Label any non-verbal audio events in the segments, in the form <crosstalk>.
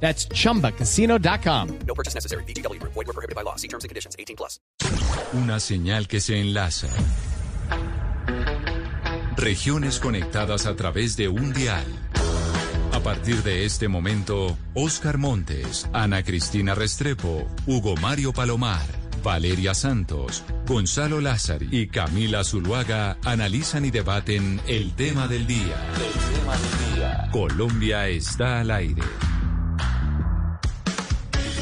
That's chumbacasino.com. No purchase necessary. BGW. Void were prohibited by law. See terms and conditions. 18 plus. Una señal que se enlaza. Regiones conectadas a través de un dial. A partir de este momento, Oscar Montes, Ana Cristina Restrepo, Hugo Mario Palomar, Valeria Santos, Gonzalo Lázari y Camila Zuluaga analizan y debaten el tema del día. El tema del día. Colombia está al aire.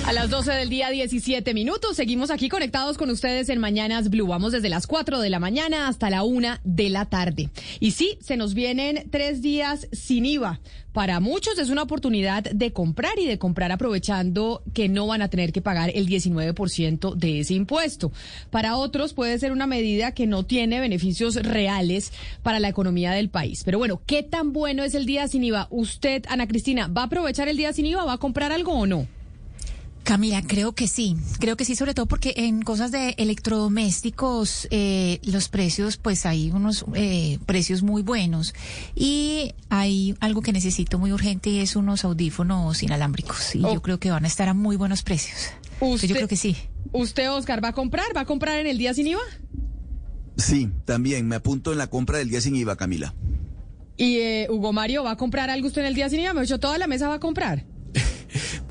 A las 12 del día, 17 minutos. Seguimos aquí conectados con ustedes en Mañanas Blue. Vamos desde las 4 de la mañana hasta la 1 de la tarde. Y sí, se nos vienen tres días sin IVA. Para muchos es una oportunidad de comprar y de comprar aprovechando que no van a tener que pagar el 19% de ese impuesto. Para otros puede ser una medida que no tiene beneficios reales para la economía del país. Pero bueno, ¿qué tan bueno es el día sin IVA? Usted, Ana Cristina, ¿va a aprovechar el día sin IVA? ¿Va a comprar algo o no? Camila, creo que sí, creo que sí, sobre todo porque en cosas de electrodomésticos eh, los precios, pues hay unos eh, precios muy buenos y hay algo que necesito muy urgente y es unos audífonos inalámbricos y Oh. yo creo que van a estar a muy buenos precios. Usted- Yo creo que sí. ¿Usted, Oscar, va a comprar? ¿Va a comprar en el día sin IVA? Sí, también me apunto en la compra del día sin IVA, Camila. Y eh, Hugo Mario, ¿va a comprar algo usted en el día sin IVA? Me he hecho toda la mesa va a comprar.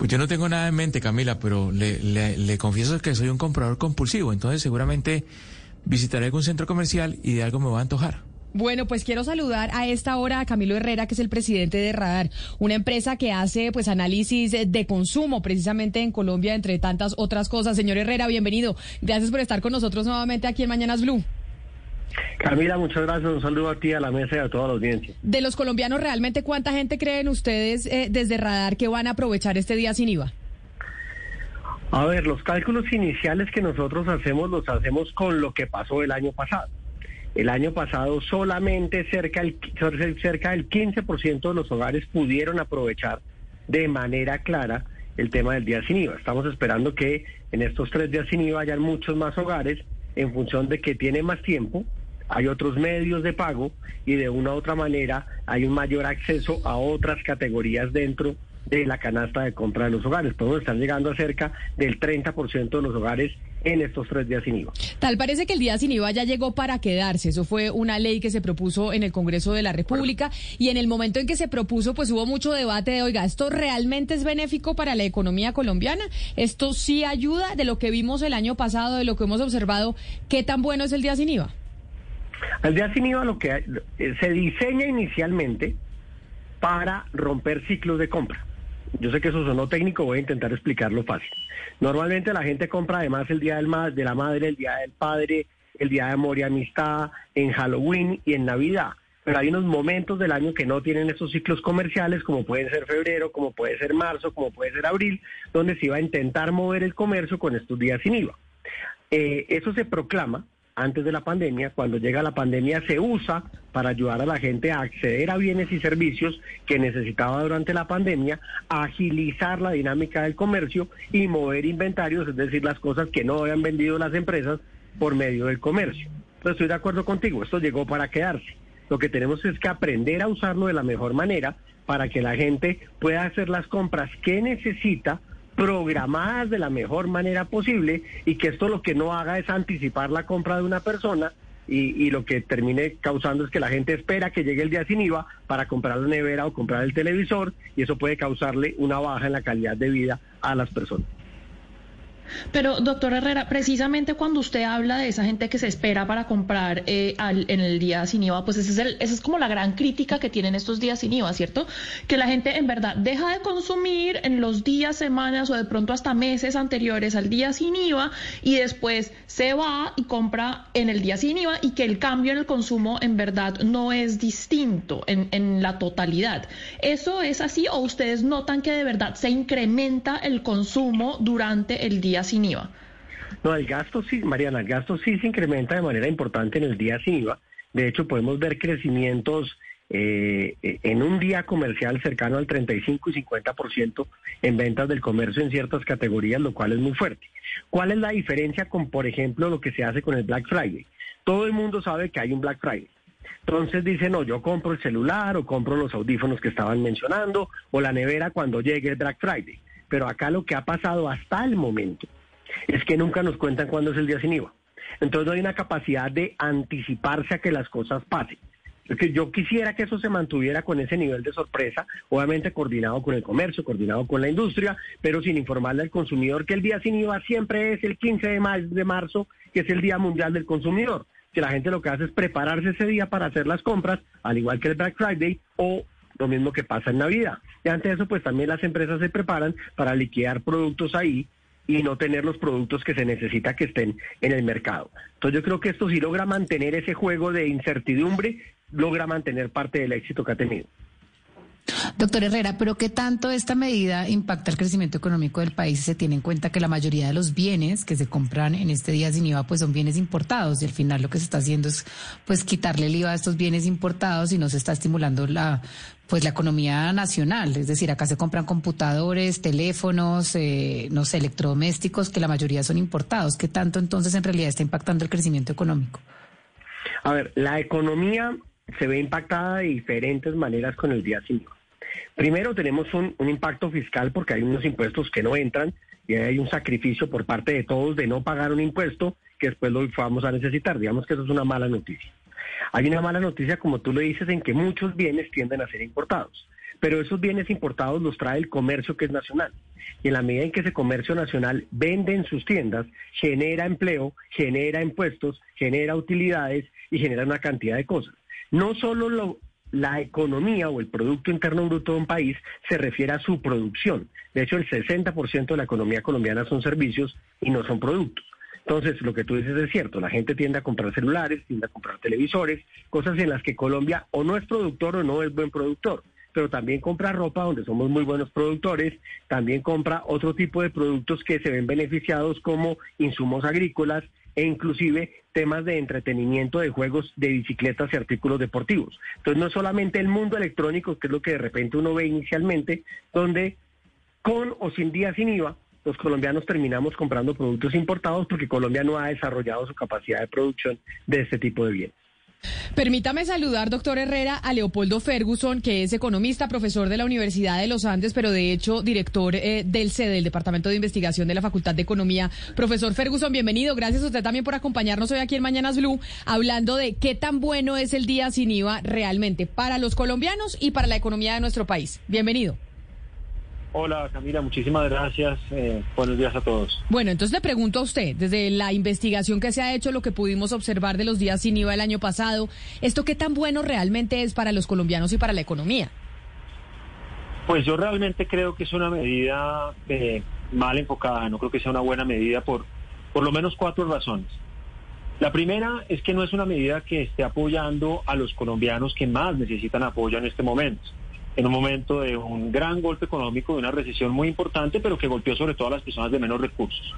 Pues yo no tengo nada en mente, Camila, pero le, le- le confieso que soy un comprador compulsivo, entonces seguramente visitaré algún centro comercial y de algo me voy a antojar. Bueno, pues quiero saludar a esta hora a Camilo Herrera, que es el presidente de Radar, una empresa que hace pues análisis de consumo precisamente en Colombia, entre tantas otras cosas. Señor Herrera, bienvenido. Gracias por estar con nosotros nuevamente aquí en Mañanas Blue. Camila, muchas gracias. Un saludo a ti, a la mesa y a toda la audiencia. De los colombianos, ¿realmente cuánta gente creen ustedes eh, desde Radar que van a aprovechar este día sin IVA? A ver, los cálculos iniciales que nosotros hacemos los hacemos con lo que pasó el año pasado. El año pasado solamente cerca del, cerca del 15% de los hogares pudieron aprovechar de manera clara el tema del día sin IVA. Estamos esperando que en estos tres días sin IVA hayan muchos más hogares en función de que tiene más tiempo, hay otros medios de pago y de una u otra manera hay un mayor acceso a otras categorías dentro de la canasta de compra de los hogares. Podemos estar llegando a cerca del 30% de los hogares en estos tres días sin IVA. Tal parece que el día sin IVA ya llegó para quedarse. Eso fue una ley que se propuso en el Congreso de la República y en el momento en que se propuso, pues hubo mucho debate de, oiga, ¿esto realmente es benéfico para la economía colombiana? ¿Esto sí ayuda de lo que vimos el año pasado, de lo que hemos observado? ¿Qué tan bueno es el día sin IVA? El día sin IVA lo que hay- eh, se diseña inicialmente para romper ciclos de compra. Yo sé que eso sonó técnico, voy a intentar explicarlo fácil. Normalmente la gente compra además el día del ma- de la madre, el día del padre, el día de amor y amistad, en Halloween y en Navidad. Pero hay unos momentos del año que no tienen esos ciclos comerciales, como pueden ser febrero, como puede ser marzo, como puede ser abril, donde se iba a intentar mover el comercio con estos días sin IVA. Eh, eso se proclama antes de la pandemia, cuando llega la pandemia se usa para ayudar a la gente a acceder a bienes y servicios que necesitaba durante la pandemia, agilizar la dinámica del comercio y mover inventarios, es decir, las cosas que no habían vendido las empresas por medio del comercio. Entonces estoy de acuerdo contigo, esto llegó para quedarse. Lo que tenemos es que aprender a usarlo de la mejor manera para que la gente pueda hacer las compras que necesita programadas de la mejor manera posible y que esto lo que no haga es anticipar la compra de una persona y, y lo que termine causando es que la gente espera que llegue el día sin IVA para comprar la nevera o comprar el televisor y eso puede causarle una baja en la calidad de vida a las personas. Pero, doctor Herrera, precisamente cuando usted habla de esa gente que se espera para comprar eh, en el día sin IVA, pues esa es como la gran crítica que tienen estos días sin IVA, ¿cierto? Que la gente en verdad deja de consumir en los días, semanas o de pronto hasta meses anteriores al día sin IVA y después se va y compra en el día sin IVA y que el cambio en el consumo en verdad no es distinto en, en la totalidad. ¿Eso es así o ustedes notan que de verdad se incrementa el consumo durante el día sin IVA? No, el gasto sí, Mariana, el gasto sí se incrementa de manera importante en el día sin IVA. De hecho, podemos ver crecimientos eh, en un día comercial cercano al 35 y 50% en ventas del comercio en ciertas categorías, lo cual es muy fuerte. ¿Cuál es la diferencia con, por ejemplo, lo que se hace con el Black Friday? Todo el mundo sabe que hay un Black Friday. Entonces dice, no, yo compro el celular o compro los audífonos que estaban mencionando o la nevera cuando llegue el Black Friday. Pero acá lo que ha pasado hasta el momento es que nunca nos cuentan cuándo es el día sin IVA. Entonces no hay una capacidad de anticiparse a que las cosas pasen. Porque yo quisiera que eso se mantuviera con ese nivel de sorpresa, obviamente coordinado con el comercio, coordinado con la industria, pero sin informarle al consumidor que el día sin IVA siempre es el 15 de, marzo, que es el Día Mundial del Consumidor. Que la gente lo que hace es prepararse ese día para hacer las compras, al igual que el Black Friday o lo mismo que pasa en Navidad. Y ante eso, pues también las empresas se preparan para liquidar productos ahí y no tener los productos que se necesita que estén en el mercado. Entonces yo creo que esto sí logra mantener ese juego de incertidumbre, logra mantener parte del éxito que ha tenido. Doctor Herrera, pero ¿qué tanto esta medida impacta el crecimiento económico del país? Se tiene en cuenta que la mayoría de los bienes que se compran en este día sin IVA pues son bienes importados y al final lo que se está haciendo es pues quitarle el IVA a estos bienes importados y no se está estimulando la pues la economía nacional, es decir, acá se compran computadores, teléfonos, eh, no sé, electrodomésticos que la mayoría son importados. ¿Qué tanto entonces en realidad está impactando el crecimiento económico? A ver, la economía se ve impactada de diferentes maneras con el día 5. Primero tenemos un, impacto fiscal porque hay unos impuestos que no entran y hay un sacrificio por parte de todos de no pagar un impuesto que después lo vamos a necesitar. Digamos que eso es una mala noticia. Hay una mala noticia, como tú lo dices, en que muchos bienes tienden a ser importados, pero esos bienes importados los trae el comercio que es nacional. Y en la medida en que ese comercio nacional vende en sus tiendas, genera empleo, genera impuestos, genera utilidades y genera una cantidad de cosas. No solo la economía o el Producto Interno Bruto de un país se refiere a su producción. De hecho, el 60% de la economía colombiana son servicios y no son productos. Entonces, lo que tú dices es cierto, la gente tiende a comprar celulares, tiende a comprar televisores, cosas en las que Colombia o no es productor o no es buen productor pero también compra ropa donde somos muy buenos productores, también compra otro tipo de productos que se ven beneficiados como insumos agrícolas, e inclusive temas de entretenimiento, de juegos, de bicicletas y artículos deportivos. Entonces no es solamente el mundo electrónico, que es lo que de repente uno ve inicialmente, donde con o sin día sin IVA, los colombianos terminamos comprando productos importados porque Colombia no ha desarrollado su capacidad de producción de este tipo de bienes. Permítame saludar, doctor Herrera, a Leopoldo Ferguson, que es economista, profesor de la Universidad de los Andes, pero de hecho director eh, del CEDE, del Departamento de Investigación de la Facultad de Economía. Profesor Ferguson, bienvenido. Gracias a usted también por acompañarnos hoy aquí en Mañanas Blue, hablando de qué tan bueno es el día sin IVA realmente para los colombianos y para la economía de nuestro país. Bienvenido. Hola Camila, muchísimas gracias. Eh, buenos días a todos. Bueno, entonces le pregunto a usted, desde la investigación que se ha hecho, lo que pudimos observar de los días sin IVA el año pasado, ¿esto qué tan bueno realmente es para los colombianos y para la economía? Pues yo realmente creo que es una medida eh, mal enfocada, no creo que sea una buena medida por por lo menos cuatro razones. La primera es que no es una medida que esté apoyando a los colombianos que más necesitan apoyo en este momento en un momento de un gran golpe económico, de una recesión muy importante, pero que golpeó sobre todo a las personas de menos recursos.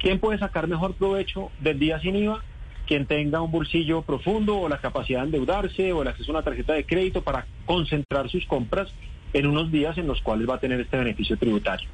¿Quién puede sacar mejor provecho del día sin IVA? Quien tenga un bolsillo profundo o la capacidad de endeudarse o el acceso a una tarjeta de crédito para concentrar sus compras en unos días en los cuales va a tener este beneficio tributario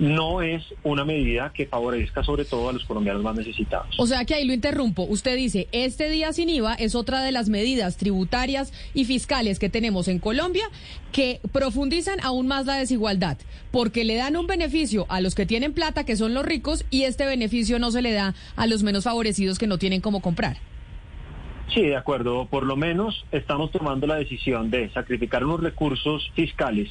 no es una medida que favorezca sobre todo a los colombianos más necesitados. O sea que ahí lo interrumpo. Usted dice, este día sin IVA es otra de las medidas tributarias y fiscales que tenemos en Colombia que profundizan aún más la desigualdad, porque le dan un beneficio a los que tienen plata, que son los ricos, y este beneficio no se le da a los menos favorecidos que no tienen cómo comprar. Sí, de acuerdo. Por lo menos estamos tomando la decisión de sacrificar unos recursos fiscales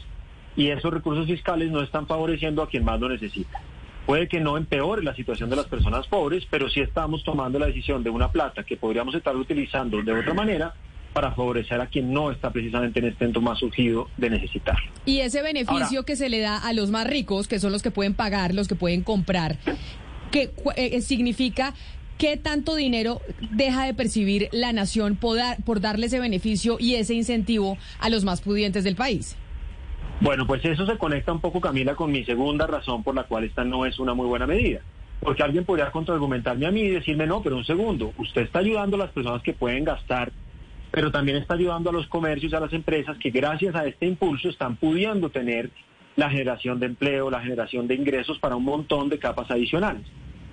y esos recursos fiscales no están favoreciendo a quien más lo necesita. Puede que no empeore la situación de las personas pobres, pero sí estamos tomando la decisión de una plata que podríamos estar utilizando de otra manera para favorecer a quien no está precisamente en este momento más surgido de necesitar. Y ese beneficio que se le da a los más ricos, que son los que pueden pagar, los que pueden comprar, ¿qué eh, significa qué tanto dinero deja de percibir la nación por, por darle ese beneficio y ese incentivo a los más pudientes del país? Bueno, pues eso se conecta un poco, Camila, con mi segunda razón por la cual esta no es una muy buena medida. Porque alguien podría contraargumentarme a mí y decirme, no, pero un segundo, usted está ayudando a las personas que pueden gastar, pero también está ayudando a los comercios, a las empresas que gracias a este impulso están pudiendo tener la generación de empleo, la generación de ingresos para un montón de capas adicionales.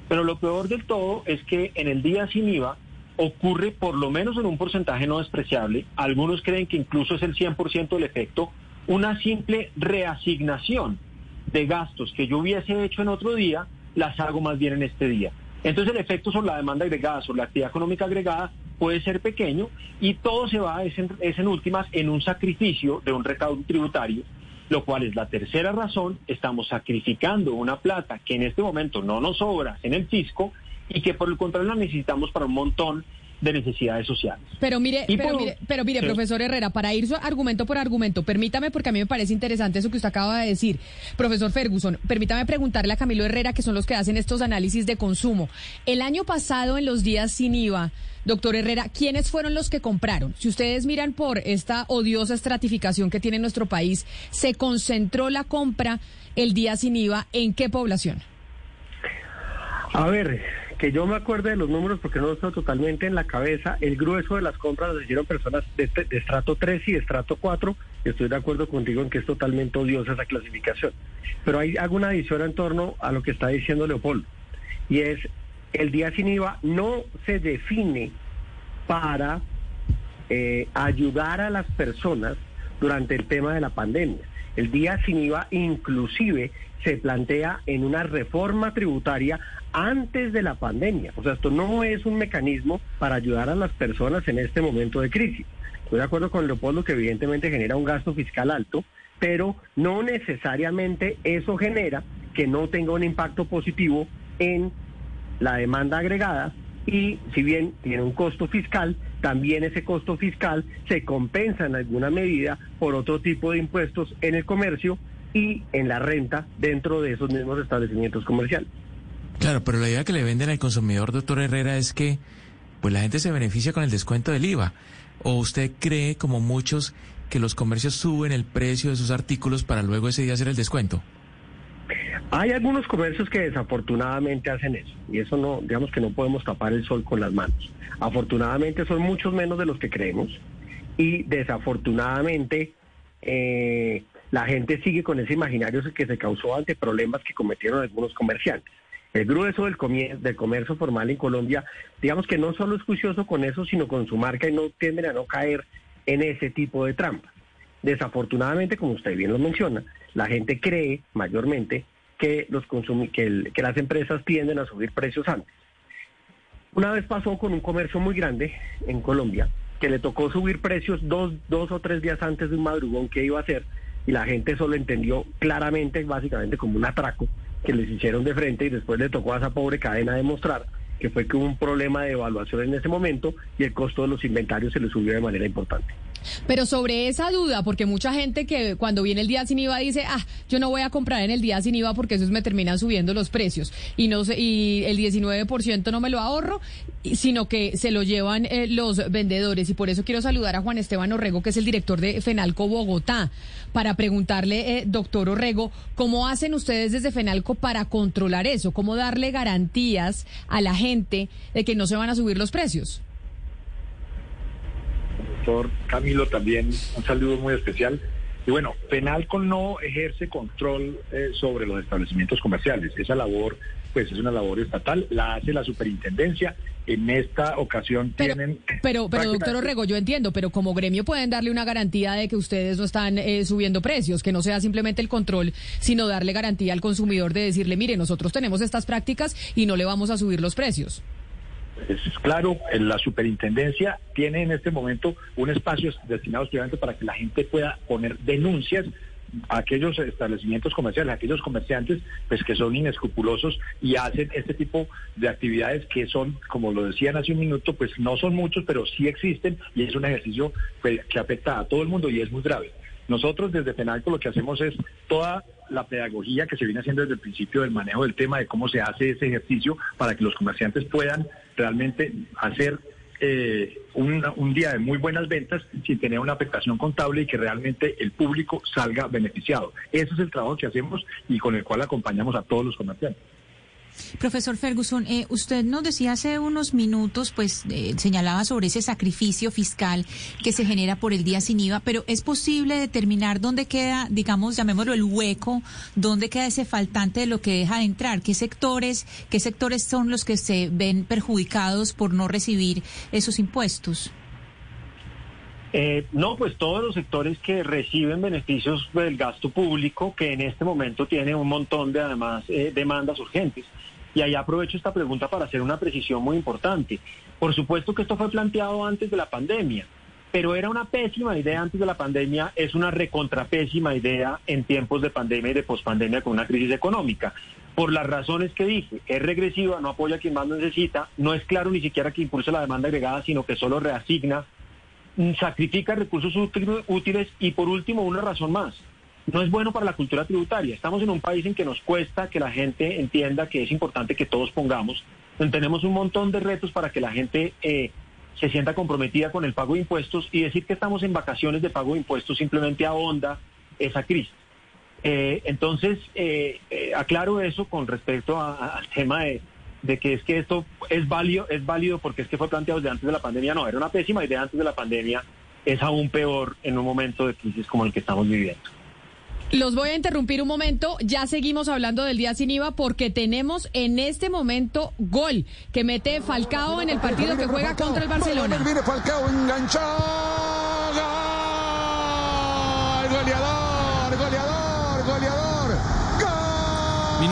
Pero lo peor del todo es que en el día sin IVA ocurre por lo menos en un porcentaje no despreciable, algunos creen que incluso es el 100% del efecto, una simple reasignación de gastos que yo hubiese hecho en otro día, las hago más bien en este día. Entonces el efecto sobre la demanda agregada, sobre la actividad económica agregada, puede ser pequeño y todo se va, es en, es en últimas, en un sacrificio de un recaudo tributario, lo cual es la tercera razón, estamos sacrificando una plata que en este momento no nos sobra en el fisco y que por el contrario la necesitamos para un montón de necesidades sociales. Pero mire, Y pero por- mire, pero mire, Sí. profesor Herrera, para ir argumento por argumento, permítame, porque a mí me parece interesante eso que usted acaba de decir. Profesor Ferguson, permítame preguntarle a Camilo Herrera, que son los que hacen estos análisis de consumo. El año pasado, en los días sin IVA, doctor Herrera, ¿quiénes fueron los que compraron? Si ustedes miran por esta odiosa estratificación que tiene nuestro país, ¿se concentró la compra el día sin IVA en qué población? A ver, que yo me acuerde de los números porque no los tengo totalmente en la cabeza. El grueso de las compras las hicieron personas de, de estrato 3 y de estrato 4. Estoy de acuerdo contigo en que es totalmente odiosa esa clasificación. Pero hay hago una adición en torno a lo que está diciendo Leopoldo. Y es, el día sin IVA no se define para eh, ayudar a las personas durante el tema de la pandemia. El día sin IVA inclusive se plantea en una reforma tributaria antes de la pandemia. O sea, esto no es un mecanismo para ayudar a las personas en este momento de crisis. Estoy de acuerdo con Leopoldo que evidentemente genera un gasto fiscal alto, pero no necesariamente eso genera que no tenga un impacto positivo en la demanda agregada y si bien tiene un costo fiscal, también ese costo fiscal se compensa en alguna medida por otro tipo de impuestos en el comercio y en la renta dentro de esos mismos establecimientos comerciales. Claro, pero la idea que le venden al consumidor, doctor Herrera, es que pues la gente se beneficia con el descuento del IVA. ¿O usted cree, como muchos, que los comercios suben el precio de sus artículos para luego ese día hacer el descuento? Hay algunos comercios que desafortunadamente hacen eso y eso no, digamos que no podemos tapar el sol con las manos. Afortunadamente son muchos menos de los que creemos y desafortunadamente eh, la gente sigue con ese imaginario que se causó ante problemas que cometieron algunos comerciantes. El grueso del, comercio formal en Colombia, digamos que no solo es juicioso con eso, sino con su marca y no tienden a no caer en ese tipo de trampas. Desafortunadamente, como usted bien lo menciona, la gente cree mayormente que, las empresas tienden a subir precios antes. Una vez pasó con un comercio muy grande en Colombia que le tocó subir precios dos, dos o tres días antes de un madrugón que iba a hacer y la gente solo entendió claramente, básicamente como un atraco que les hicieron de frente y después le tocó a esa pobre cadena demostrar que fue que hubo un problema de evaluación en ese momento y el costo de los inventarios se le subió de manera importante. Pero sobre esa duda, porque mucha gente que cuando viene el día sin IVA dice, ah, yo no voy a comprar en el día sin IVA porque esos me terminan subiendo los precios y no sé, y el 19% no me lo ahorro, sino que se lo llevan eh, los vendedores. Y por eso quiero saludar a Juan Esteban Orrego, que es el director de Fenalco Bogotá, para preguntarle, eh, doctor Orrego, ¿cómo hacen ustedes desde Fenalco para controlar eso? ¿Cómo darle garantías a la gente de que no se van a subir los precios? Doctor Camilo también un saludo muy especial. Y bueno, Penalco no ejerce control eh, sobre los establecimientos comerciales. Esa labor, pues es una labor estatal, la hace la superintendencia. En esta ocasión tienen... Pero, pero doctor Orrego, yo entiendo, pero como gremio pueden darle una garantía de que ustedes no están eh, subiendo precios, que no sea simplemente el control, sino darle garantía al consumidor de decirle, mire, nosotros tenemos estas prácticas y no le vamos a subir los precios. Es claro, la superintendencia tiene en este momento un espacio destinado exclusivamente para que la gente pueda poner denuncias a aquellos establecimientos comerciales, a aquellos comerciantes pues que son inescrupulosos y hacen este tipo de actividades que son, como lo decían hace un minuto, pues no son muchos, pero sí existen y es un ejercicio pues, que afecta a todo el mundo y es muy grave. Nosotros desde Penalco lo que hacemos es toda la pedagogía que se viene haciendo desde el principio del manejo del tema, de cómo se hace ese ejercicio para que los comerciantes puedan realmente hacer eh, un, un día de muy buenas ventas sin tener una afectación contable y que realmente el público salga beneficiado. Ese es el trabajo que hacemos y con el cual acompañamos a todos los comerciantes. Profesor Ferguson, eh, usted nos decía hace unos minutos, pues eh, señalaba sobre ese sacrificio fiscal que se genera por el día sin IVA, pero ¿es posible determinar dónde queda, digamos, llamémoslo el hueco, dónde queda ese faltante de lo que deja de entrar? ¿Qué sectores, qué sectores son los que se ven perjudicados por no recibir esos impuestos? Eh, no, pues todos los sectores que reciben beneficios del gasto público, que en este momento tiene un montón de además eh, demandas urgentes. Y ahí aprovecho esta pregunta para hacer una precisión muy importante. Por supuesto que esto fue planteado antes de la pandemia, pero era una pésima idea antes de la pandemia, es una recontrapésima idea en tiempos de pandemia y de pospandemia con una crisis económica. Por las razones que dije, es regresiva, no apoya a quien más necesita, no es claro ni siquiera que impulse la demanda agregada, sino que solo reasigna sacrifica recursos útiles y por último una razón más. No es bueno para la cultura tributaria. Estamos en un país en que nos cuesta que la gente entienda que es importante que todos pongamos. Tenemos un montón de retos para que la gente eh, se sienta comprometida con el pago de impuestos y decir que estamos en vacaciones de pago de impuestos simplemente ahonda esa crisis. Eh, entonces, eh, aclaro eso con respecto al tema de, de que es que esto es válido, es válido porque es que fue planteado desde antes de la pandemia. No, era una pésima idea antes de la pandemia. Es aún peor en un momento de crisis como el que estamos viviendo. Los voy a interrumpir un momento. Ya seguimos hablando del día sin IVA porque tenemos en este momento gol que mete Falcao en el partido que juega contra el Barcelona. Falcao enganchado.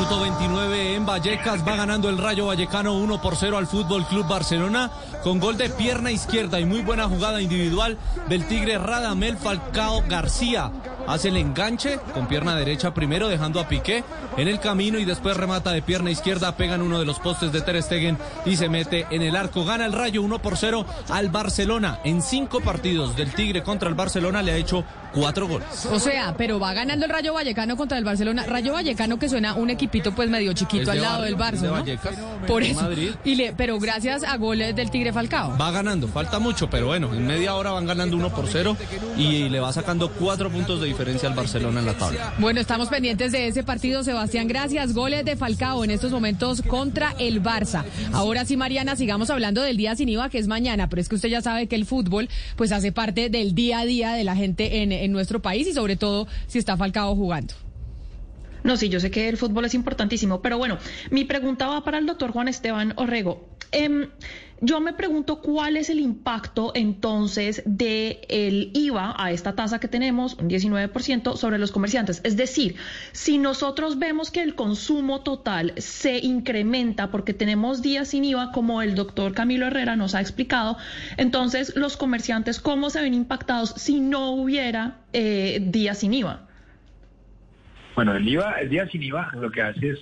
Minuto 29 en Vallecas, va ganando el Rayo Vallecano 1 por 0 al Fútbol Club Barcelona con gol de pierna izquierda y muy buena jugada individual del Tigre Radamel Falcao García. Hace el enganche con pierna derecha primero dejando a Piqué en el camino y después remata de pierna izquierda, pega en uno de los postes de Ter Stegen y se mete en el arco. Gana el Rayo 1 por 0 al Barcelona. En cinco partidos del Tigre contra el Barcelona le ha hecho cuatro goles. O sea, pero va ganando el Rayo Vallecano contra el Barcelona. Rayo Vallecano que suena un equipito pues medio chiquito al lado del Barça, ¿no? Por eso. Y le, pero gracias a goles del Tigre Falcao. Va ganando, falta mucho, pero bueno, en media hora van ganando uno por cero y le va sacando cuatro puntos de diferencia al Barcelona en la tabla. Bueno, estamos pendientes de ese partido, Sebastián. Gracias. Goles de Falcao en estos momentos contra el Barça. Ahora sí, Mariana, sigamos hablando del día sin IVA, que es mañana, pero es que usted ya sabe que el fútbol pues hace parte del día a día de la gente en, en nuestro país y sobre todo si está Falcao jugando. No, sí, yo sé que el fútbol es importantísimo, pero bueno, mi pregunta va para el doctor Juan Esteban Orrego. Eh, yo me pregunto cuál es el impacto entonces del el IVA a esta tasa que tenemos, un 19%, sobre los comerciantes. Es decir, si nosotros vemos que el consumo total se incrementa porque tenemos días sin IVA, como el doctor Camilo Herrera nos ha explicado, entonces los comerciantes, ¿cómo se ven impactados si no hubiera eh, días sin IVA? Bueno, el IVA, el día sin IVA lo que hace es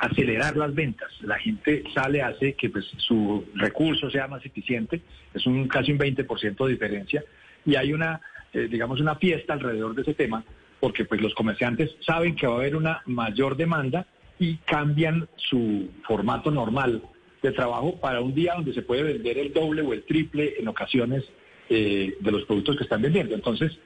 acelerar las ventas. La gente sale, hace que pues, su recurso sea más eficiente, es un casi un 20% de diferencia, y hay una, eh, digamos, una fiesta alrededor de ese tema, porque pues los comerciantes saben que va a haber una mayor demanda y cambian su formato normal de trabajo para un día donde se puede vender el doble o el triple en ocasiones eh, de los productos que están vendiendo. Entonces,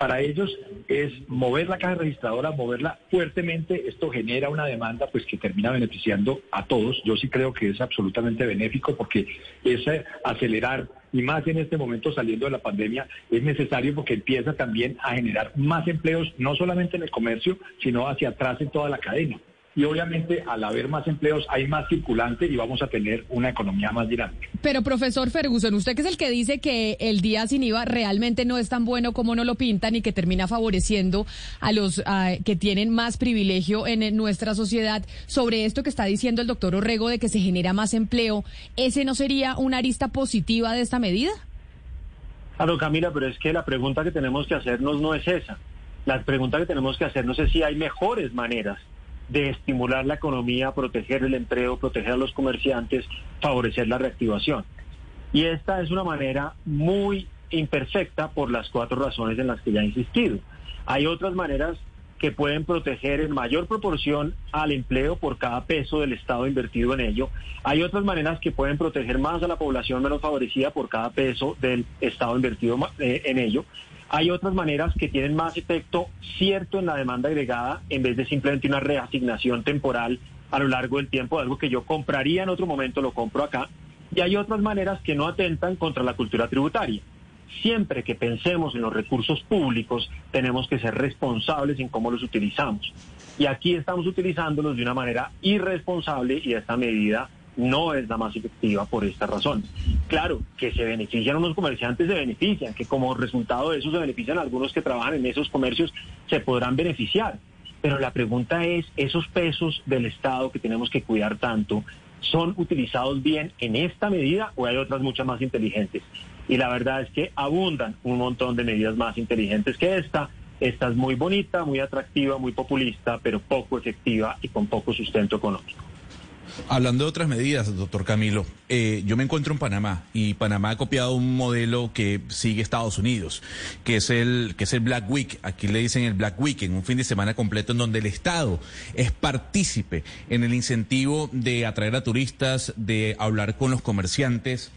para ellos es mover la caja registradora, moverla fuertemente. Esto genera una demanda pues que termina beneficiando a todos. Yo sí creo que es absolutamente benéfico porque es acelerar y más en este momento saliendo de la pandemia es necesario porque empieza también a generar más empleos no solamente en el comercio, sino hacia atrás en toda la cadena y obviamente al haber más empleos hay más circulante y vamos a tener una economía más dinámica. Pero profesor Ferguson, usted que es el que dice que el día sin IVA realmente no es tan bueno como no lo pintan y que termina favoreciendo a los que tienen más privilegio en nuestra sociedad, sobre esto que está diciendo el doctor Orrego de que se genera más empleo, ¿ese no sería una arista positiva de esta medida? Claro, Camila, pero es que la pregunta que tenemos que hacernos no es esa. La pregunta que tenemos que hacernos es si hay mejores maneras de estimular la economía, proteger el empleo, proteger a los comerciantes, favorecer la reactivación. Y esta es una manera muy imperfecta por las cuatro razones en las que ya he insistido. Hay otras maneras que pueden proteger en mayor proporción al empleo por cada peso del Estado invertido en ello. Hay otras maneras que pueden proteger más a la población menos favorecida por cada peso del Estado invertido eh, en ello. Hay otras maneras que tienen más efecto cierto en la demanda agregada en vez de simplemente una reasignación temporal a lo largo del tiempo, algo que yo compraría en otro momento, lo compro acá. Y hay otras maneras que no atentan contra la cultura tributaria. Siempre que pensemos en los recursos públicos, tenemos que ser responsables en cómo los utilizamos. Y aquí estamos utilizándolos de una manera irresponsable y esta medida no es la más efectiva por esta razón. Claro, que se benefician unos comerciantes, se benefician, que como resultado de eso se benefician algunos que trabajan en esos comercios, se podrán beneficiar. Pero la pregunta es, ¿esos pesos del Estado que tenemos que cuidar tanto son utilizados bien en esta medida o hay otras muchas más inteligentes? Y la verdad es que abundan un montón de medidas más inteligentes que esta. Esta es muy bonita, muy atractiva, muy populista, pero poco efectiva y con poco sustento económico. Hablando de otras medidas, doctor Camilo, eh, yo me encuentro en Panamá y Panamá ha copiado un modelo que sigue Estados Unidos, que es el que es el Black Week. Aquí le dicen el Black Week, en un fin de semana completo en donde el Estado es partícipe en el incentivo de atraer a turistas, de hablar con los comerciantes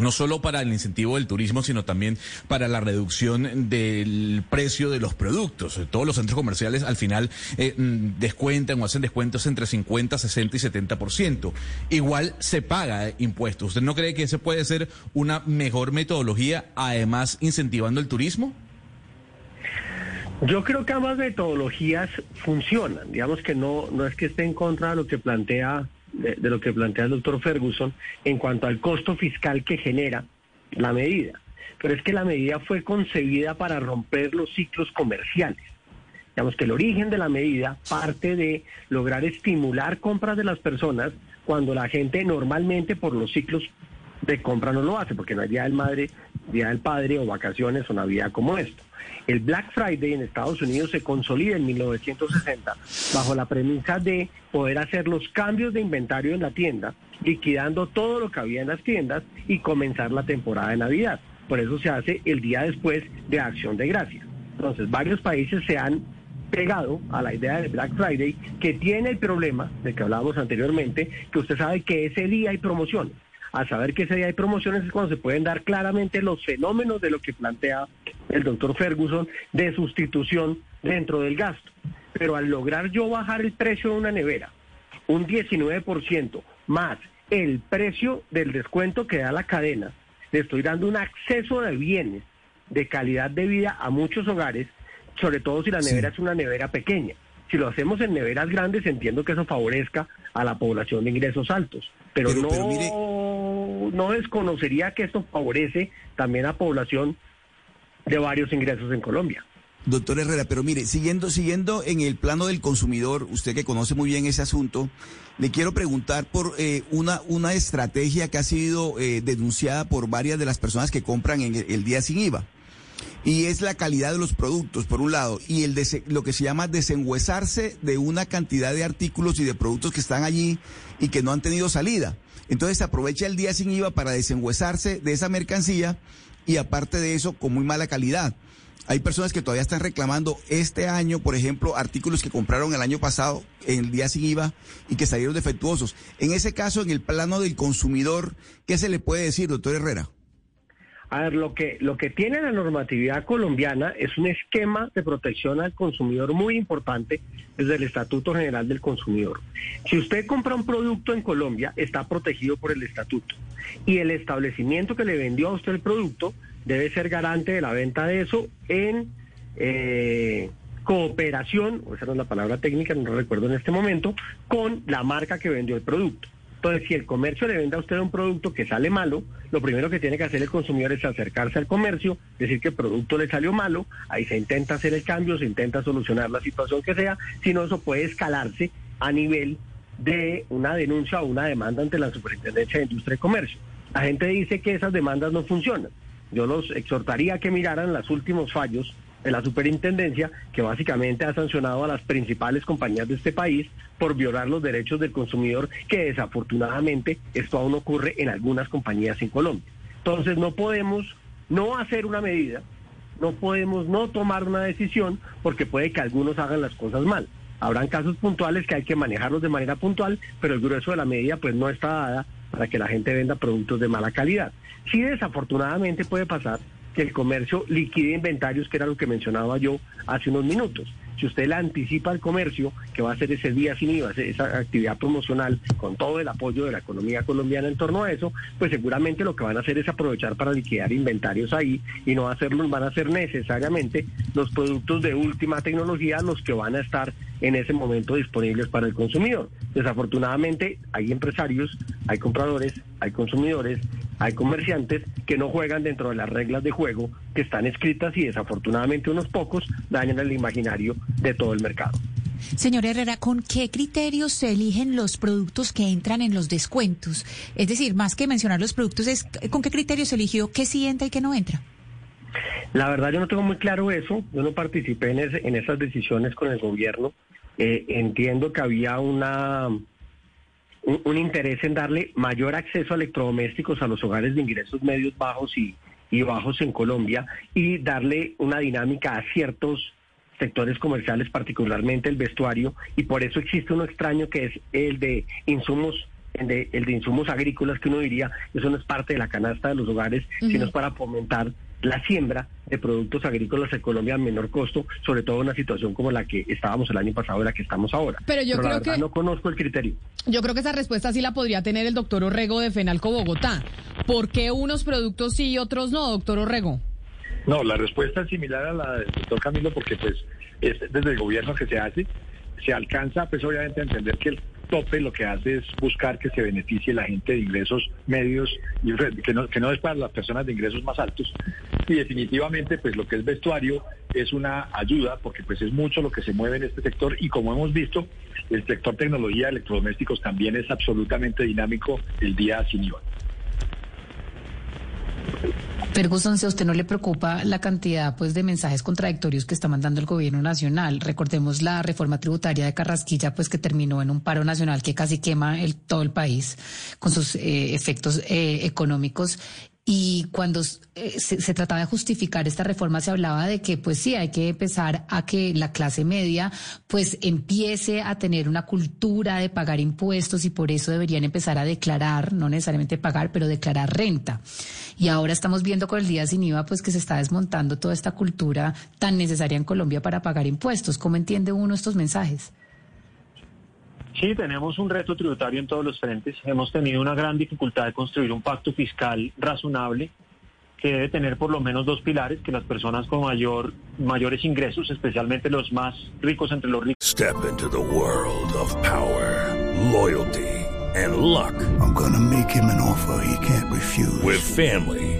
no solo para el incentivo del turismo, sino también para la reducción del precio de los productos. Todos los centros comerciales al final eh, mm, descuentan o hacen descuentos entre 50, 60 y 70%. Igual se paga impuestos. ¿Usted no cree que ese puede ser una mejor metodología, además incentivando el turismo? Yo creo que ambas metodologías funcionan. Digamos que no, no es que esté en contra de lo que plantea de, lo que plantea el doctor Ferguson en cuanto al costo fiscal que genera la medida. Pero es que la medida fue concebida para romper los ciclos comerciales. Digamos que el origen de la medida parte de lograr estimular compras de las personas cuando la gente normalmente por los ciclos de compra no lo hace, porque no hay día del madre, día del padre o vacaciones o Navidad como esto. El Black Friday en Estados Unidos se consolida en 1960 bajo la premisa de poder hacer los cambios de inventario en la tienda, liquidando todo lo que había en las tiendas y comenzar la temporada de Navidad. Por eso se hace el día después de Acción de Gracias. Entonces, varios países se han pegado a la idea del Black Friday, que tiene el problema de que hablábamos anteriormente, que usted sabe que ese día hay promociones a saber que ese día hay promociones es cuando se pueden dar claramente los fenómenos de lo que plantea el doctor Ferguson de sustitución dentro del gasto. Pero al lograr yo bajar el precio de una nevera, un 19% más el precio del descuento que da la cadena, le estoy dando un acceso de bienes de calidad de vida a muchos hogares, sobre todo si la nevera es una nevera pequeña. Si lo hacemos en neveras grandes, entiendo que eso favorezca a la población de ingresos altos. Pero, no, no desconocería que esto favorece también a población de varios ingresos en Colombia. Doctor Herrera, pero mire, siguiendo, siguiendo en el plano del consumidor, usted que conoce muy bien ese asunto, le quiero preguntar por eh, una, una estrategia que ha sido eh, denunciada por varias de las personas que compran en el día sin IVA y es la calidad de los productos, por un lado, y el lo que se llama desenhuesarse de una cantidad de artículos y de productos que están allí y que no han tenido salida. Entonces se aprovecha el día sin IVA para desenhuesarse de esa mercancía y aparte de eso, con muy mala calidad. Hay personas que todavía están reclamando este año, por ejemplo, artículos que compraron el año pasado en el día sin IVA y que salieron defectuosos. En ese caso, en el plano del consumidor, ¿qué se le puede decir, doctor Herrera? A ver, lo que, lo que tiene la normatividad colombiana es un esquema de protección al consumidor muy importante desde el Estatuto General del Consumidor. Si usted compra un producto en Colombia, está protegido por el estatuto. Y el establecimiento que le vendió a usted el producto debe ser garante de la venta de eso en eh, cooperación, esa no es la palabra técnica, no recuerdo en este momento, con la marca que vendió el producto. Entonces, si el comercio le vende a usted un producto que sale malo, lo primero que tiene que hacer el consumidor es acercarse al comercio, decir que el producto le salió malo, ahí se intenta hacer el cambio, se intenta solucionar la situación que sea, si no eso puede escalarse a nivel de una denuncia o una demanda ante la Superintendencia de Industria y Comercio. La gente dice que esas demandas no funcionan. Yo los exhortaría a que miraran los últimos fallos de la superintendencia, que básicamente ha sancionado a las principales compañías de este país por violar los derechos del consumidor, que desafortunadamente esto aún ocurre en algunas compañías en Colombia. Entonces no podemos no hacer una medida, no podemos no tomar una decisión, porque puede que algunos hagan las cosas mal. Habrán casos puntuales que hay que manejarlos de manera puntual, pero el grueso de la medida pues no está dada para que la gente venda productos de mala calidad. Sí desafortunadamente puede pasar que el comercio liquide inventarios, que era lo que mencionaba yo hace unos minutos. si usted le anticipa al comercio que va a ser ese día sin IVA, esa actividad promocional con todo el apoyo de la economía colombiana en torno a eso, pues seguramente lo que van a hacer es aprovechar para liquidar inventarios ahí y no hacerlos, van a ser necesariamente los productos de última tecnología los que van a estar en ese momento disponibles para el consumidor. Desafortunadamente hay empresarios, hay compradores, hay consumidores, hay comerciantes que no juegan dentro de las reglas de juego que están escritas y desafortunadamente unos pocos dañan el imaginario de todo el mercado. Señor Herrera, ¿con qué criterios se eligen los productos que entran en los descuentos? Es decir, más que mencionar los productos, es ¿con qué criterios se eligió qué sí entra y qué no entra? La verdad yo no tengo muy claro eso, yo no participé en, ese- en esas decisiones con el gobierno. Eh, entiendo que había una un, un interés en darle mayor acceso a electrodomésticos a los hogares de ingresos medios bajos y, y bajos en Colombia y darle una dinámica a ciertos sectores comerciales, particularmente el vestuario, y por eso existe uno extraño que es el de insumos, el de, el de insumos agrícolas, que uno diría, eso no es parte de la canasta de los hogares, sino es para fomentar la siembra de productos agrícolas en Colombia a menor costo, sobre todo en una situación como la que estábamos el año pasado y la que estamos ahora. Pero yo creo verdad que- no conozco el criterio. Yo creo que esa respuesta sí la podría tener el doctor Orrego de Fenalco Bogotá. ¿Por qué unos productos sí y otros no, doctor Orrego? No, la respuesta es similar a la del doctor Camilo porque pues es desde el gobierno que se hace. Se alcanza pues obviamente a entender que el tope lo que hace es buscar que se beneficie la gente de ingresos medios y que no, es para las personas de ingresos más altos. Y definitivamente pues lo que es vestuario es una ayuda porque pues es mucho lo que se mueve en este sector y como hemos visto el sector tecnología electrodomésticos también es absolutamente dinámico el día sin IVA. Ferguson, si a usted no le preocupa la cantidad pues de mensajes contradictorios que está mandando el gobierno nacional, recordemos la reforma tributaria de Carrasquilla pues que terminó en un paro nacional que casi quema el, todo el país con sus eh, efectos eh, económicos y cuando eh, se, trataba de justificar esta reforma se hablaba de que pues sí hay que empezar a que la clase media pues empiece a tener una cultura de pagar impuestos y por eso deberían empezar a declarar, no necesariamente pagar, pero declarar renta. Y ahora estamos viendo con el día sin IVA pues que se está desmontando toda esta cultura tan necesaria en Colombia para pagar impuestos. ¿Cómo entiende uno estos mensajes? Sí, tenemos un reto tributario en todos los frentes. Hemos tenido una gran dificultad de construir un pacto fiscal razonable que debe tener por lo menos dos pilares, que las personas con mayor, mayores ingresos, especialmente los más ricos entre los ricos, Step into the world of power, loyalty, and luck. I'm gonna make him an offer he can't refuse. With family,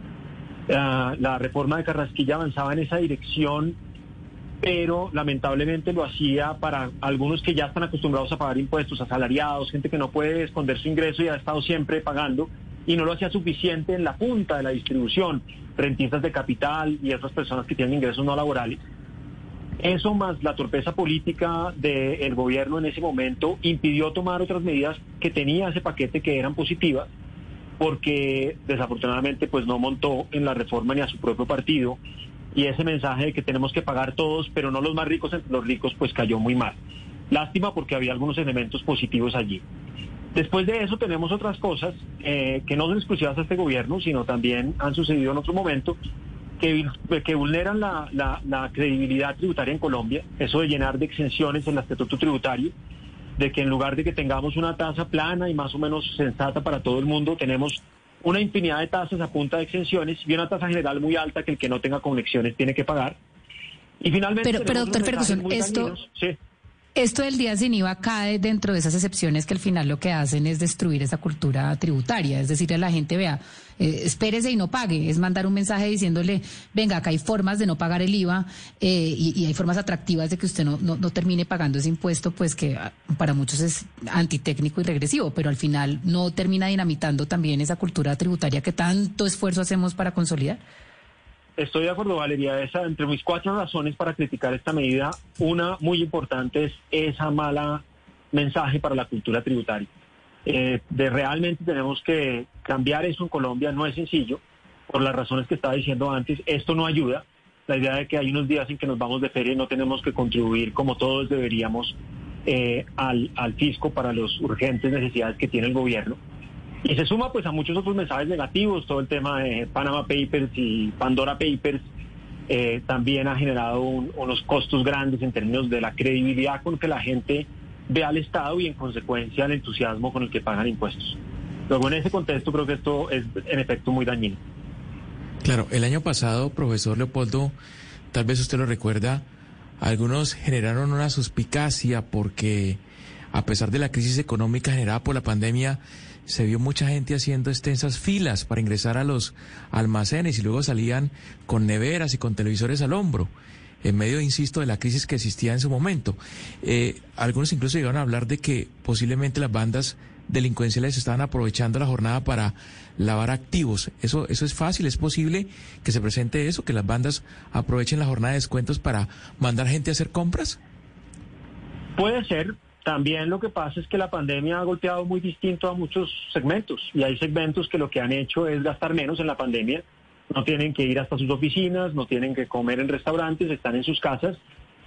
Ah, la reforma de Carrasquilla avanzaba en esa dirección, pero lamentablemente lo hacía para algunos que ya están acostumbrados a pagar impuestos, asalariados, gente que no puede esconder su ingreso y ha estado siempre pagando, y no lo hacía suficiente en la punta de la distribución, rentistas de capital y otras personas que tienen ingresos no laborales. Eso más la torpeza política del gobierno en ese momento impidió tomar otras medidas que tenía ese paquete que eran positivas, porque desafortunadamente pues no montó en la reforma ni a su propio partido y ese mensaje de que tenemos que pagar todos, pero no los más ricos entre los ricos, pues cayó muy mal. Lástima porque había algunos elementos positivos allí. Después de eso tenemos otras cosas eh, que no son exclusivas a este gobierno, sino también han sucedido en otro momento que, que vulneran la, credibilidad tributaria en Colombia, eso de llenar de exenciones en el estatuto tributario, de que en lugar de que tengamos una tasa plana y más o menos sensata para todo el mundo, tenemos una infinidad de tasas a punta de exenciones y una tasa general muy alta que el que no tenga conexiones tiene que pagar. Y finalmente... Pero- pero, doctor Ferguson, esto-. Sí. Esto del día sin IVA cae dentro de esas excepciones que al final lo que hacen es destruir esa cultura tributaria, es decir, a la gente vea, eh, espérese y no pague, es mandar un mensaje diciéndole, venga, acá hay formas de no pagar el IVA eh, y, hay formas atractivas de que usted no termine pagando ese impuesto, pues que ah, para muchos es antitécnico y regresivo, pero al final no termina dinamitando también esa cultura tributaria que tanto esfuerzo hacemos para consolidar. Estoy de acuerdo, Valeria. Esa, entre mis cuatro razones para criticar esta medida, una muy importante es esa mala mensaje para la cultura tributaria. Eh, de realmente tenemos que cambiar eso en Colombia, no es sencillo, por las razones que estaba diciendo antes, esto no ayuda. La idea de que hay unos días en que nos vamos de feria y no tenemos que contribuir como todos deberíamos eh, al, al fisco para las urgentes necesidades que tiene el gobierno. Y se suma pues a muchos otros mensajes negativos, todo el tema de Panama Papers y Pandora Papers eh, también ha generado un- unos costos grandes en términos de la credibilidad con que la gente ve al Estado y en consecuencia el entusiasmo con el que pagan impuestos. Luego en ese contexto creo que esto es en efecto muy dañino. Claro, el año pasado, profesor Leopoldo, tal vez usted lo recuerda, algunos generaron una suspicacia porque a pesar de la crisis económica generada por la pandemia, se vio mucha gente haciendo extensas filas para ingresar a los almacenes y luego salían con neveras y con televisores al hombro, en medio, insisto, de la crisis que existía en su momento. Eh, algunos incluso llegaron a hablar de que posiblemente las bandas delincuenciales estaban aprovechando la jornada para lavar activos. Eso, eso es fácil, es posible que se presente eso, que las bandas aprovechen la jornada de descuentos para mandar gente a hacer compras. Puede ser. También lo que pasa es que la pandemia ha golpeado muy distinto a muchos segmentos y hay segmentos que lo que han hecho es gastar menos en la pandemia. No tienen que ir hasta sus oficinas, no tienen que comer en restaurantes, están en sus casas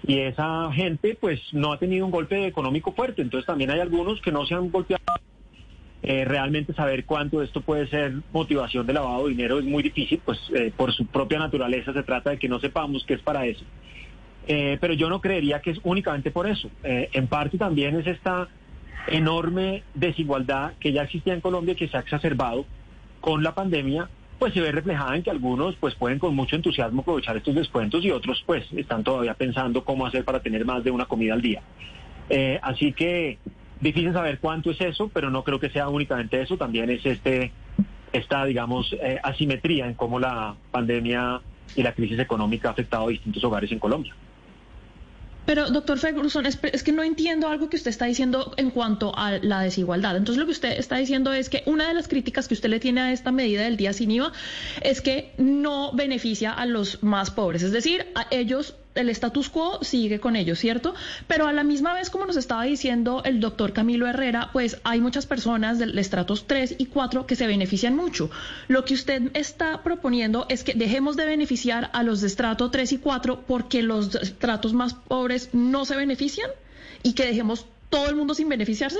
y esa gente pues no ha tenido un golpe económico fuerte. Entonces también hay algunos que no se han golpeado. Eh, realmente saber cuánto esto puede ser motivación de lavado de dinero es muy difícil, pues eh, por su propia naturaleza se trata de que no sepamos qué es para eso. Eh, pero yo no creería que es únicamente por eso. En parte también es esta enorme desigualdad que ya existía en Colombia y que se ha exacerbado con la pandemia, pues se ve reflejada en que algunos pues pueden con mucho entusiasmo aprovechar estos descuentos y otros pues están todavía pensando cómo hacer para tener más de una comida al día. Eh, así que difícil saber cuánto es eso, pero no creo que sea únicamente eso, también es este esta digamos eh, asimetría en cómo la pandemia y la crisis económica ha afectado a distintos hogares en Colombia. Pero, doctor Ferguson, es, que no entiendo algo que usted está diciendo en cuanto a la desigualdad. Entonces, lo que usted está diciendo es que una de las críticas que usted le tiene a esta medida del día sin IVA es que no beneficia a los más pobres. Es decir, a ellos, el status quo sigue con ellos, ¿cierto? Pero a la misma vez, como nos estaba diciendo el doctor Camilo Herrera, pues hay muchas personas del estratos 3 y 4 que se benefician mucho. Lo que usted está proponiendo es que dejemos de beneficiar a los de estrato 3 y 4 porque los estratos más pobres no se benefician y que dejemos todo el mundo sin beneficiarse.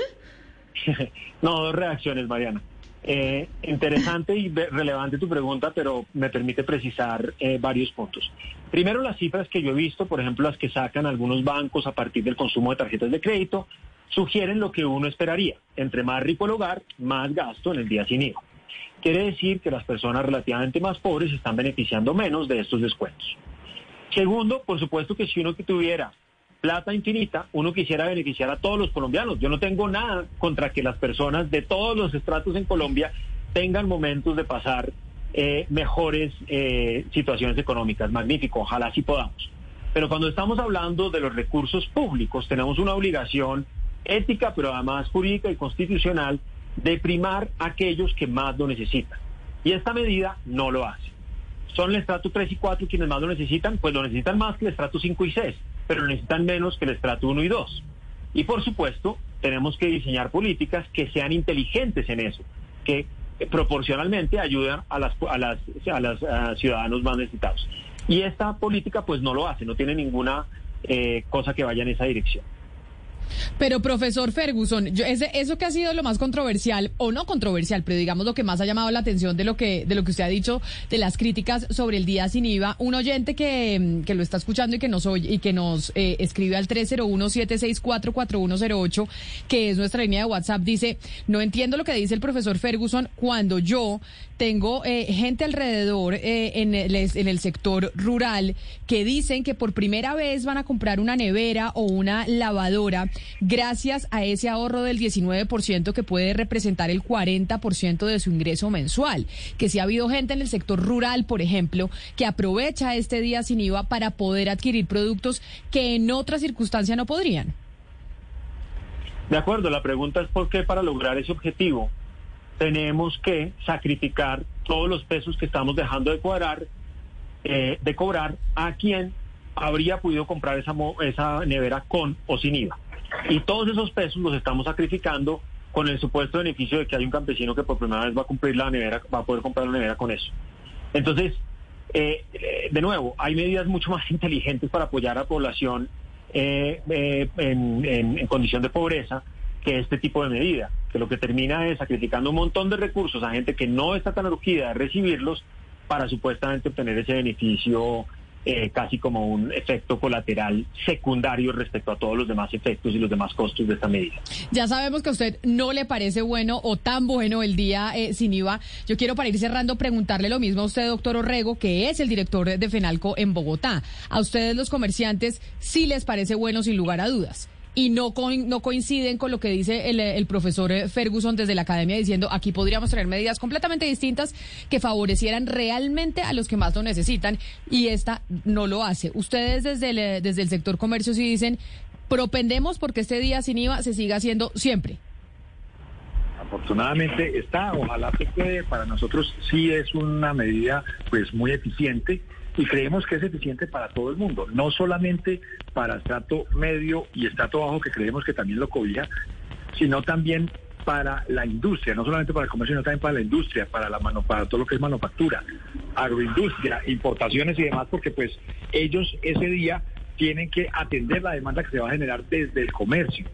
<laughs> no, dos reacciones, Mariana. Eh, interesante y relevante tu pregunta, pero me permite precisar eh, varios puntos. Primero, las cifras que yo he visto, por ejemplo, las que sacan algunos bancos a partir del consumo de tarjetas de crédito, sugieren lo que uno esperaría. Entre más rico el hogar, más gasto en el día sin IVA. Quiere decir que las personas relativamente más pobres están beneficiando menos de estos descuentos. Segundo, por supuesto que si uno que tuviera plata infinita, uno quisiera beneficiar a todos los colombianos. Yo no tengo nada contra que las personas de todos los estratos en Colombia tengan momentos de pasar eh, mejores eh, situaciones económicas. Magnífico, ojalá sí podamos. Pero cuando estamos hablando de los recursos públicos, tenemos una obligación ética, pero además jurídica y constitucional, de primar a aquellos que más lo necesitan. Y esta medida no lo hace. ¿Son el estrato 3 y 4 quienes más lo necesitan? Pues lo necesitan más que el estrato 5 y 6, pero necesitan menos que el estrato 1 y 2. Y por supuesto, tenemos que diseñar políticas que sean inteligentes en eso, que proporcionalmente ayuden a las a las a los ciudadanos más necesitados. Y esta política pues no lo hace, no tiene ninguna eh, cosa que vaya en esa dirección. Pero profesor Ferguson, yo, ese, eso que ha sido lo más controversial, o no controversial, pero digamos lo que más ha llamado la atención de lo que, de lo que usted ha dicho, de las críticas sobre el día sin IVA, un oyente que, mm, que lo está escuchando y que nos oye y que nos eh, escribe al 301-764-4108, que es nuestra línea de WhatsApp, dice, no entiendo lo que dice el profesor Ferguson cuando yo tengo eh, gente alrededor eh, en, el, en el sector rural que dicen que por primera vez van a comprar una nevera o una lavadora gracias a ese ahorro del 19% que puede representar el 40% de su ingreso mensual. Que si ha habido gente en el sector rural, por ejemplo, que aprovecha este día sin IVA para poder adquirir productos que en otra circunstancia no podrían. De acuerdo, la pregunta es por qué para lograr ese objetivo tenemos que sacrificar todos los pesos que estamos dejando de cuadrar, eh, de cobrar a quien habría podido comprar esa, esa nevera con o sin IVA. Y todos esos pesos los estamos sacrificando con el supuesto beneficio de que hay un campesino que por primera vez va a cumplir la nevera, va a poder comprar la nevera con eso. Entonces, eh, de nuevo, hay medidas mucho más <laughs> inteligentes para apoyar a la población eh, eh, en condición de pobreza que este tipo de medida, que lo que termina es sacrificando un montón de recursos a gente que no está tan urgida de recibirlos para supuestamente obtener ese beneficio eh, casi como un efecto colateral secundario respecto a todos los demás efectos y los demás costos de esta medida. Ya sabemos que a usted no le parece bueno o tan bueno el día eh, sin IVA. Yo quiero para ir cerrando preguntarle lo mismo a usted, doctor Orrego, que es el director de FENALCO en Bogotá. A ustedes los comerciantes sí les parece bueno sin lugar a dudas. Y no, no coinciden con lo que dice el, el profesor eh, Ferguson desde la academia diciendo aquí podríamos tener medidas completamente distintas que favorecieran realmente a los que más lo necesitan y esta no lo hace. Ustedes desde el, eh, desde el sector comercio sí dicen propendemos porque este día sin IVA se siga haciendo siempre. Afortunadamente está, ojalá se puede. Para nosotros sí es una medida pues muy eficiente y creemos que es eficiente para todo el mundo, no solamente para estrato medio y estrato bajo que creemos que también lo cobija, sino también para la industria, no solamente para el comercio, sino también para la industria, para la mano, para todo lo que es manufactura, agroindustria, importaciones y demás, porque pues ellos ese día tienen que atender la demanda que se va a generar desde el comercio.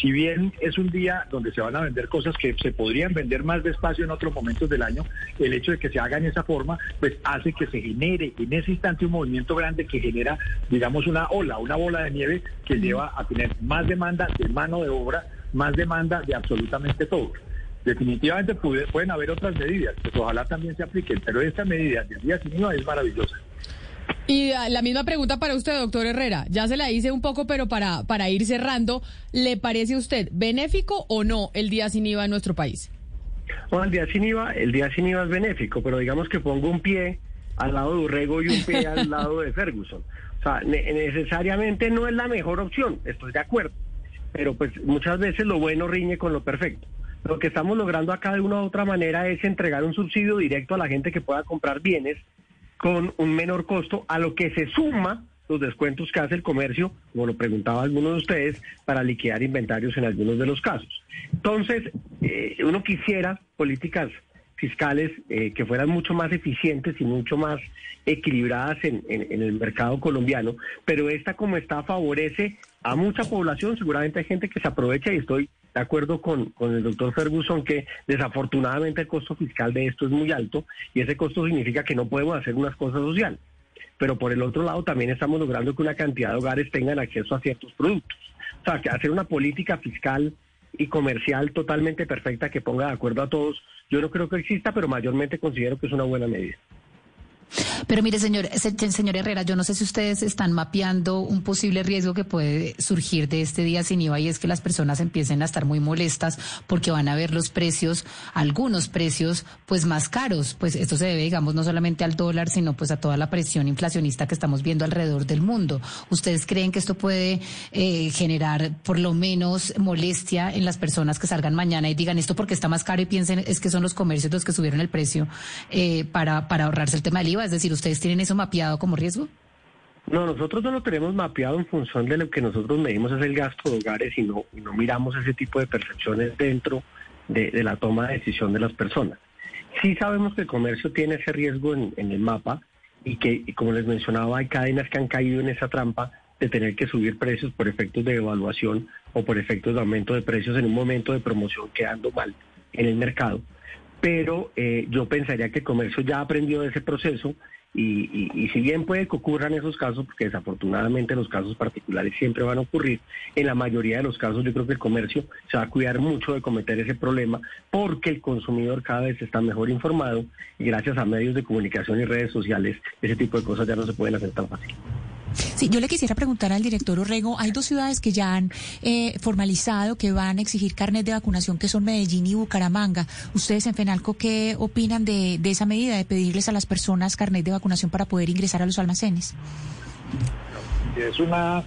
Si bien es un día donde se van a vender cosas que se podrían vender más despacio en otros momentos del año, el hecho de que se haga en esa forma, pues hace que se genere en ese instante un movimiento grande que genera, digamos, una ola, una bola de nieve que lleva a tener más demanda de mano de obra, más demanda de absolutamente todo. Definitivamente pueden haber otras medidas, pues ojalá también se apliquen, pero esta medida del día sin IVA es maravillosa. Y ah, la misma pregunta para usted, doctor Herrera. Ya se la hice un poco, pero para, para ir cerrando, ¿le parece a usted benéfico o no el día sin IVA en nuestro país? Bueno, el día sin IVA, el día sin IVA es benéfico, pero digamos que pongo un pie al lado de Urrego y un pie al lado de Ferguson. O sea, ne- necesariamente no es la mejor opción, estoy de acuerdo. Pero pues muchas veces lo bueno riñe con lo perfecto. Lo que estamos logrando acá de una u otra manera es entregar un subsidio directo a la gente que pueda comprar bienes con un menor costo, a lo que se suma los descuentos que hace el comercio, como lo preguntaba alguno de ustedes, para liquidar inventarios en algunos de los casos. Entonces, eh, uno quisiera políticas fiscales eh, que fueran mucho más eficientes y mucho más equilibradas en, en- en el mercado colombiano, pero esta como está favorece a mucha población, seguramente hay gente que se aprovecha y estoy de acuerdo con, con el doctor Ferguson que desafortunadamente el costo fiscal de esto es muy alto y ese costo significa que no podemos hacer unas cosas sociales. Pero por el otro lado también estamos logrando que una cantidad de hogares tengan acceso a ciertos productos. O sea, que hacer una política fiscal y comercial totalmente perfecta que ponga de acuerdo a todos, yo no creo que exista, pero mayormente considero que es una buena medida. Pero mire, señor, se- señor Herrera, yo no sé si ustedes están mapeando un posible riesgo que puede surgir de este día sin IVA y es que las personas empiecen a estar muy molestas porque van a ver los precios, algunos precios, pues más caros. Pues esto se debe, digamos, no solamente al dólar, sino pues a toda la presión inflacionista que estamos viendo alrededor del mundo. ¿Ustedes creen que esto puede eh, generar por lo menos molestia en las personas que salgan mañana y digan esto porque está más caro y piensen es que son los comercios los que subieron el precio eh, para, para ahorrarse el tema del IVA? Es decir, ¿ustedes tienen eso mapeado como riesgo? No, nosotros no lo tenemos mapeado en función de lo que nosotros medimos es el gasto de hogares y no, y no miramos ese tipo de percepciones dentro de, la toma de decisión de las personas. Sí sabemos que el comercio tiene ese riesgo en, en el mapa y que, como les mencionaba, hay cadenas que han caído en esa trampa de tener que subir precios por efectos de evaluación o por efectos de aumento de precios en un momento de promoción quedando mal en el mercado. Pero eh, yo pensaría que el comercio ya aprendió de ese proceso y, y- y si bien puede que ocurran esos casos, porque desafortunadamente los casos particulares siempre van a ocurrir, en la mayoría de los casos yo creo que el comercio se va a cuidar mucho de cometer ese problema porque el consumidor cada vez está mejor informado y gracias a medios de comunicación y redes sociales ese tipo de cosas ya no se pueden hacer tan fácil. Sí, yo le quisiera preguntar al director Orrego, hay dos ciudades que ya han eh, formalizado que van a exigir carnet de vacunación, que son Medellín y Bucaramanga. ¿Ustedes en FENALCO qué opinan de, esa medida de pedirles a las personas carnet de vacunación para poder ingresar a los almacenes? Es una,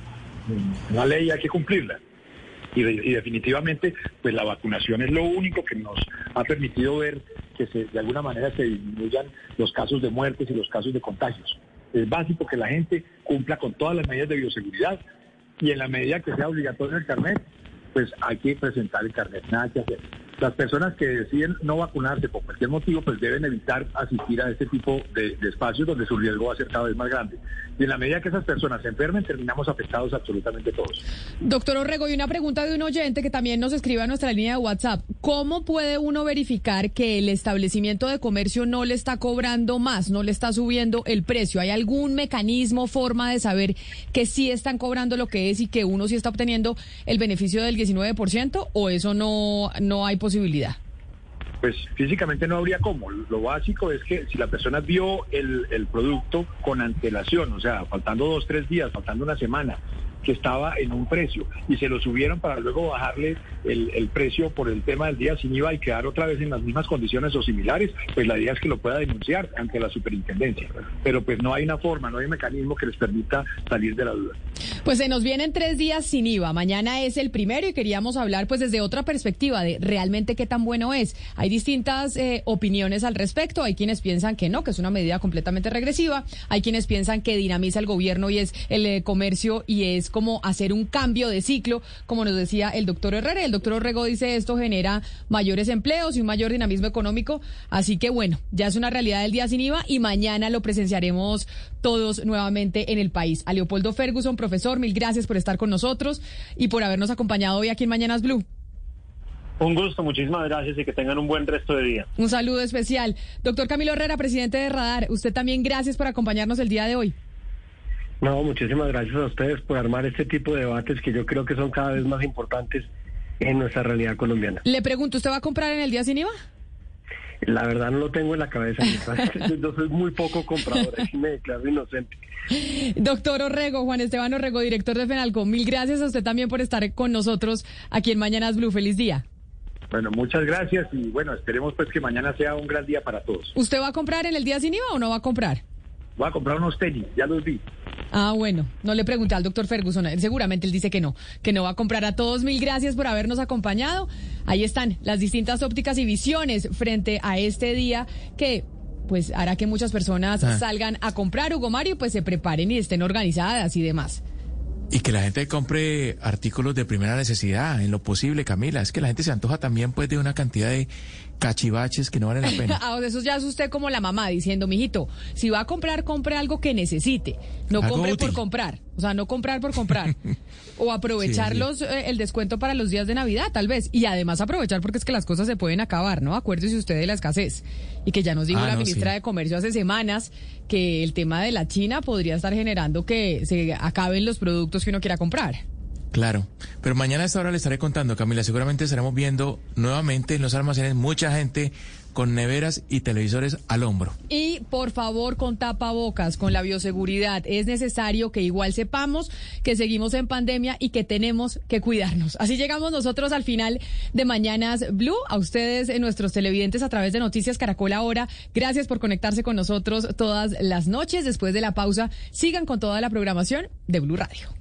una ley, hay que cumplirla. Y, y definitivamente, pues la vacunación es lo único que nos ha permitido ver que se, de alguna manera se disminuyan los casos de muertes y los casos de contagios. Es básico que la gente cumpla con todas las medidas de bioseguridad y en la medida que sea obligatorio el carnet, pues hay que presentar el carnet, nada que hacer. Las personas que deciden no vacunarse por cualquier motivo, pues deben evitar asistir a este tipo de, espacios donde su riesgo va a ser cada vez más grande. Y en la medida que esas personas se enfermen, terminamos afectados absolutamente todos. Doctor Orrego, y una pregunta de un oyente que también nos escribe a nuestra línea de WhatsApp. ¿Cómo puede uno verificar que el establecimiento de comercio no le está cobrando más, no le está subiendo el precio? ¿Hay algún mecanismo, forma de saber que sí están cobrando lo que es y que uno sí está obteniendo el beneficio del 19% o eso no, no hay posibilidad? Pues físicamente no habría cómo. Lo básico es que si la persona vio el, el producto con antelación, o sea, faltando dos, tres días, faltando una semana, que estaba en un precio y se lo subieron para luego bajarle el, precio por el tema del día sin IVA y quedar otra vez en las mismas condiciones o similares, pues la idea es que lo pueda denunciar ante la superintendencia. Pero pues no hay una forma, no hay mecanismo que les permita salir de la duda. Pues se nos vienen tres días sin IVA. Mañana es el primero y queríamos hablar pues desde otra perspectiva de realmente qué tan bueno es. Hay distintas eh, opiniones al respecto. Hay quienes piensan que no, que es una medida completamente regresiva. Hay quienes piensan que dinamiza el gobierno y es el eh, comercio y es como hacer un cambio de ciclo, como nos decía el doctor Herrera. El doctor Orrego dice esto genera mayores empleos y un mayor dinamismo económico. Así que bueno, ya es una realidad del día sin IVA y mañana lo presenciaremos todos nuevamente en el país. A Leopoldo Ferguson, profesor, mil gracias por estar con nosotros y por habernos acompañado hoy aquí en Mañanas Blue. Un gusto, muchísimas gracias y que tengan un buen resto de día. Un saludo especial. Doctor Camilo Herrera, presidente de Radar, usted también gracias por acompañarnos el día de hoy. No, muchísimas gracias a ustedes por armar este tipo de debates que yo creo que son cada vez más importantes en nuestra realidad colombiana. Le pregunto, ¿usted va a comprar en el día sin IVA? La verdad no lo tengo en la cabeza. <laughs> yo soy muy poco comprador, y me declaro inocente. Doctor Orrego, Juan Esteban Orrego, director de FENALCO, mil gracias a usted también por estar con nosotros aquí en Mañanas Blue. Feliz día. Bueno, muchas gracias y bueno, esperemos pues que mañana sea un gran día para todos. ¿Usted va a comprar en el día sin IVA o no va a comprar? Voy a comprar unos tenis, ya los vi. Ah, bueno, no le pregunté al doctor Ferguson, seguramente él dice que no, que no va a comprar a todos. Mil gracias por habernos acompañado. Ahí están las distintas ópticas y visiones frente a este día que pues hará que muchas personas ah. salgan a comprar, Hugo Mario, pues se preparen y estén organizadas y demás. Y que la gente compre artículos de primera necesidad, en lo posible, Camila. Es que la gente se antoja también pues de una cantidad de cachivaches que no valen la pena. <laughs> ah, eso ya es usted como la mamá diciendo, mijito, si va a comprar, compre algo que necesite. No compre por comprar. O sea, no comprar por comprar. <laughs> o aprovechar los, eh, el descuento para los días de Navidad, tal vez. Y además aprovechar porque es que las cosas se pueden acabar, ¿no? Acuérdese usted de la escasez. Y que ya nos dijo Ah, la no, ministra sí. de Comercio hace semanas que el tema de la China podría estar generando que se acaben los productos que uno quiera comprar. Claro, pero mañana a esta hora le estaré contando, Camila. Seguramente estaremos viendo nuevamente en los almacenes mucha gente con neveras y televisores al hombro. Y por favor, con tapabocas, con la bioseguridad, es necesario que igual sepamos que seguimos en pandemia y que tenemos que cuidarnos. Así llegamos nosotros al final de Mañanas Blue. A ustedes, eh, nuestros televidentes, a través de Noticias Caracol Ahora, gracias por conectarse con nosotros todas las noches. Después de la pausa, sigan con toda la programación de Blue Radio.